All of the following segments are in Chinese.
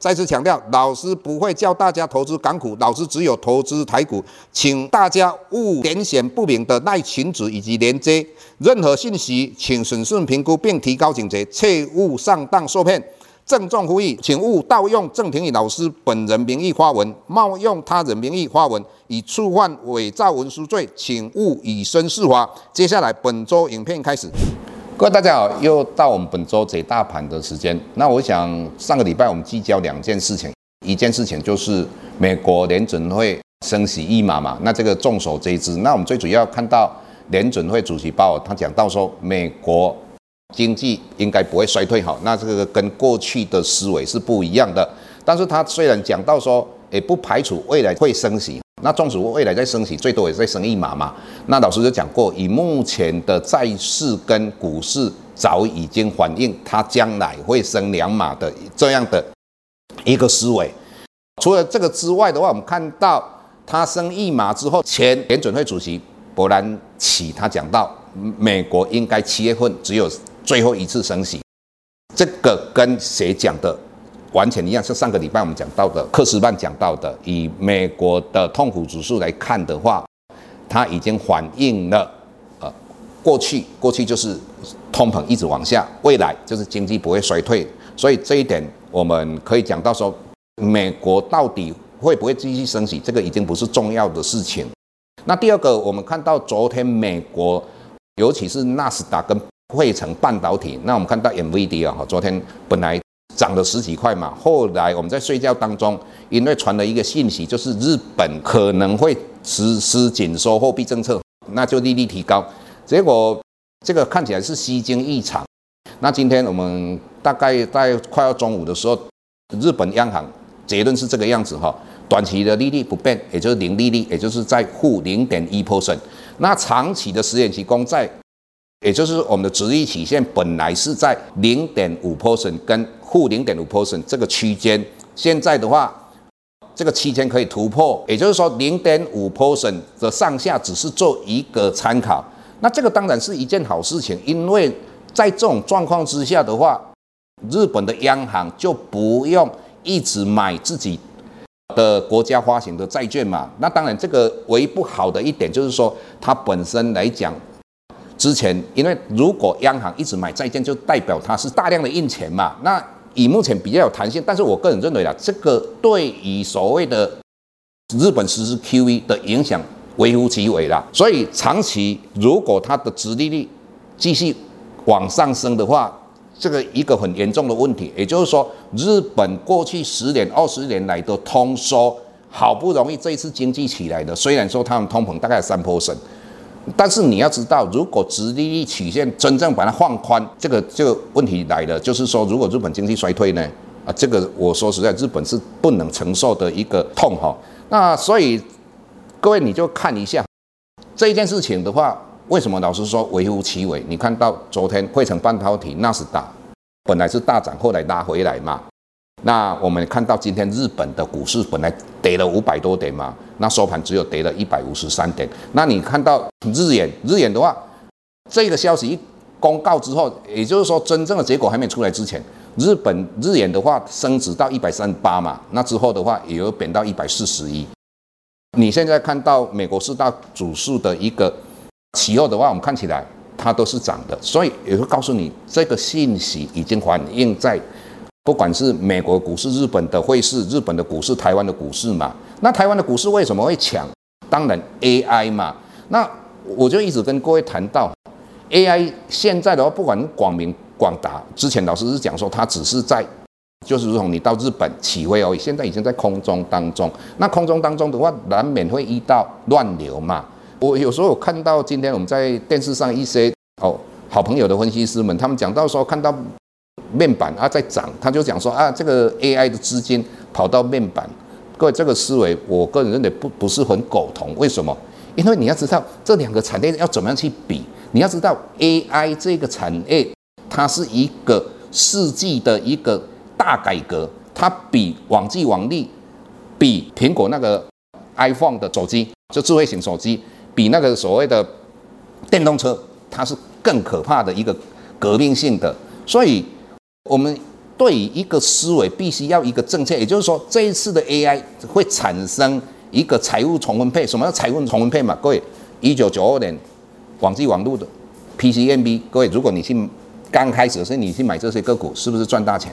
再次强调，老师不会教大家投资港股，老师只有投资台股，请大家勿点选不明的赖群组以及连接。任何信息，请审慎评估并提高警觉，切勿上当受骗。郑重呼吁，请勿盗用郑庭宇老师本人名义发文，冒用他人名义发文，以触犯伪造文书罪，请勿以身试法。接下来，本周影片开始。各位大家好，又到我们本周解大盘的时间。那我想上个礼拜我们聚焦两件事情，一件事情就是美国联准会升息一码嘛，那这个众所周知。那我们最主要看到联准会主席鲍尔他讲到说，美国经济应该不会衰退，好，那这个跟过去的思维是不一样的。但是他虽然讲到说，也不排除未来会升息。那纵使未来再升息，最多也再升一码嘛。那老师就讲过，以目前的债市跟股市，早已经反映它将来会升两码的这样的一个思维。除了这个之外的话，我们看到它升一码之后，前联准会主席伯南奇他讲到，美国应该七月份只有最后一次升息。这个跟谁讲的？完全一样，是上个礼拜我们讲到的，克斯曼讲到的，以美国的痛苦指数来看的话，它已经反映了，呃，过去过去就是通膨一直往下，未来就是经济不会衰退，所以这一点我们可以讲到说，美国到底会不会继续升息，这个已经不是重要的事情。那第二个，我们看到昨天美国，尤其是纳斯达跟费城半导体，那我们看到 NVIDIA 哈，昨天本来。涨了十几块嘛，后来我们在睡觉当中，因为传了一个信息，就是日本可能会实施紧缩货币政策，那就利率提高。结果这个看起来是虚惊一场。那今天我们大概在快要中午的时候，日本央行结论是这个样子哈，短期的利率不变，也就是零利率，也就是在负零点一 percent。那长期的十年期公债，也就是我们的直立曲线本来是在零点五 percent 跟负零点五 p e r n 这个区间，现在的话，这个区间可以突破，也就是说零点五 p e r n 的上下只是做一个参考。那这个当然是一件好事情，因为在这种状况之下的话，日本的央行就不用一直买自己的国家发行的债券嘛。那当然，这个唯一不好的一点就是说，它本身来讲，之前因为如果央行一直买债券，就代表它是大量的印钱嘛。那以目前比较有弹性，但是我个人认为啦，这个对于所谓的日本实施 QE 的影响微乎其微啦。所以长期如果它的殖利率继续往上升的话，这个一个很严重的问题，也就是说，日本过去十年、二十年来的通缩，好不容易这一次经济起来的，虽然说他们通膨大概三 percent。但是你要知道，如果直利率曲线真正把它放宽，这个这个问题来了，就是说，如果日本经济衰退呢，啊，这个我说实在，日本是不能承受的一个痛哈。那所以各位你就看一下这一件事情的话，为什么老师说微乎其微？你看到昨天汇成半导体纳斯达本来是大涨，后来拉回来嘛。那我们看到今天日本的股市本来跌了五百多点嘛，那收盘只有跌了一百五十三点。那你看到日元，日元的话，这个消息一公告之后，也就是说真正的结果还没出来之前，日本日元的话升值到一百三十八嘛，那之后的话也有贬到一百四十一。你现在看到美国四大指数的一个期货的话，我们看起来它都是涨的，所以也会告诉你这个信息已经反映在。不管是美国股市、日本的汇市、日本的股市、台湾的股市嘛，那台湾的股市为什么会抢？当然 AI 嘛。那我就一直跟各位谈到 AI，现在的话，不管广明、广达，之前老师是讲说它只是在，就是如同你到日本起飞而已，现在已经在空中当中。那空中当中的话，难免会遇到乱流嘛。我有时候有看到今天我们在电视上一些哦好朋友的分析师们，他们讲到说看到。面板啊在涨，他就讲说啊，这个 AI 的资金跑到面板，各位这个思维，我个人认为不不是很苟同。为什么？因为你要知道这两个产业要怎么样去比，你要知道 AI 这个产业它是一个世纪的一个大改革，它比网际网路，比苹果那个 iPhone 的手机，就智慧型手机，比那个所谓的电动车，它是更可怕的一个革命性的，所以我们。对于一个思维必须要一个正确，也就是说，这一次的 AI 会产生一个财务重分配。什么叫财务重分配嘛？各位，一九九二年网际网路的 PCMB，各位，如果你去刚开始的时候你去买这些个股，是不是赚大钱？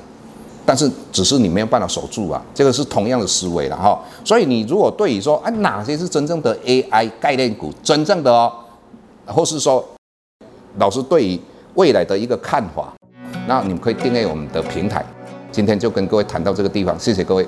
但是只是你没有办法守住啊，这个是同样的思维了哈。所以你如果对于说啊哪些是真正的 AI 概念股，真正的哦，或是说老师对于未来的一个看法。那你们可以订阅我们的平台，今天就跟各位谈到这个地方，谢谢各位。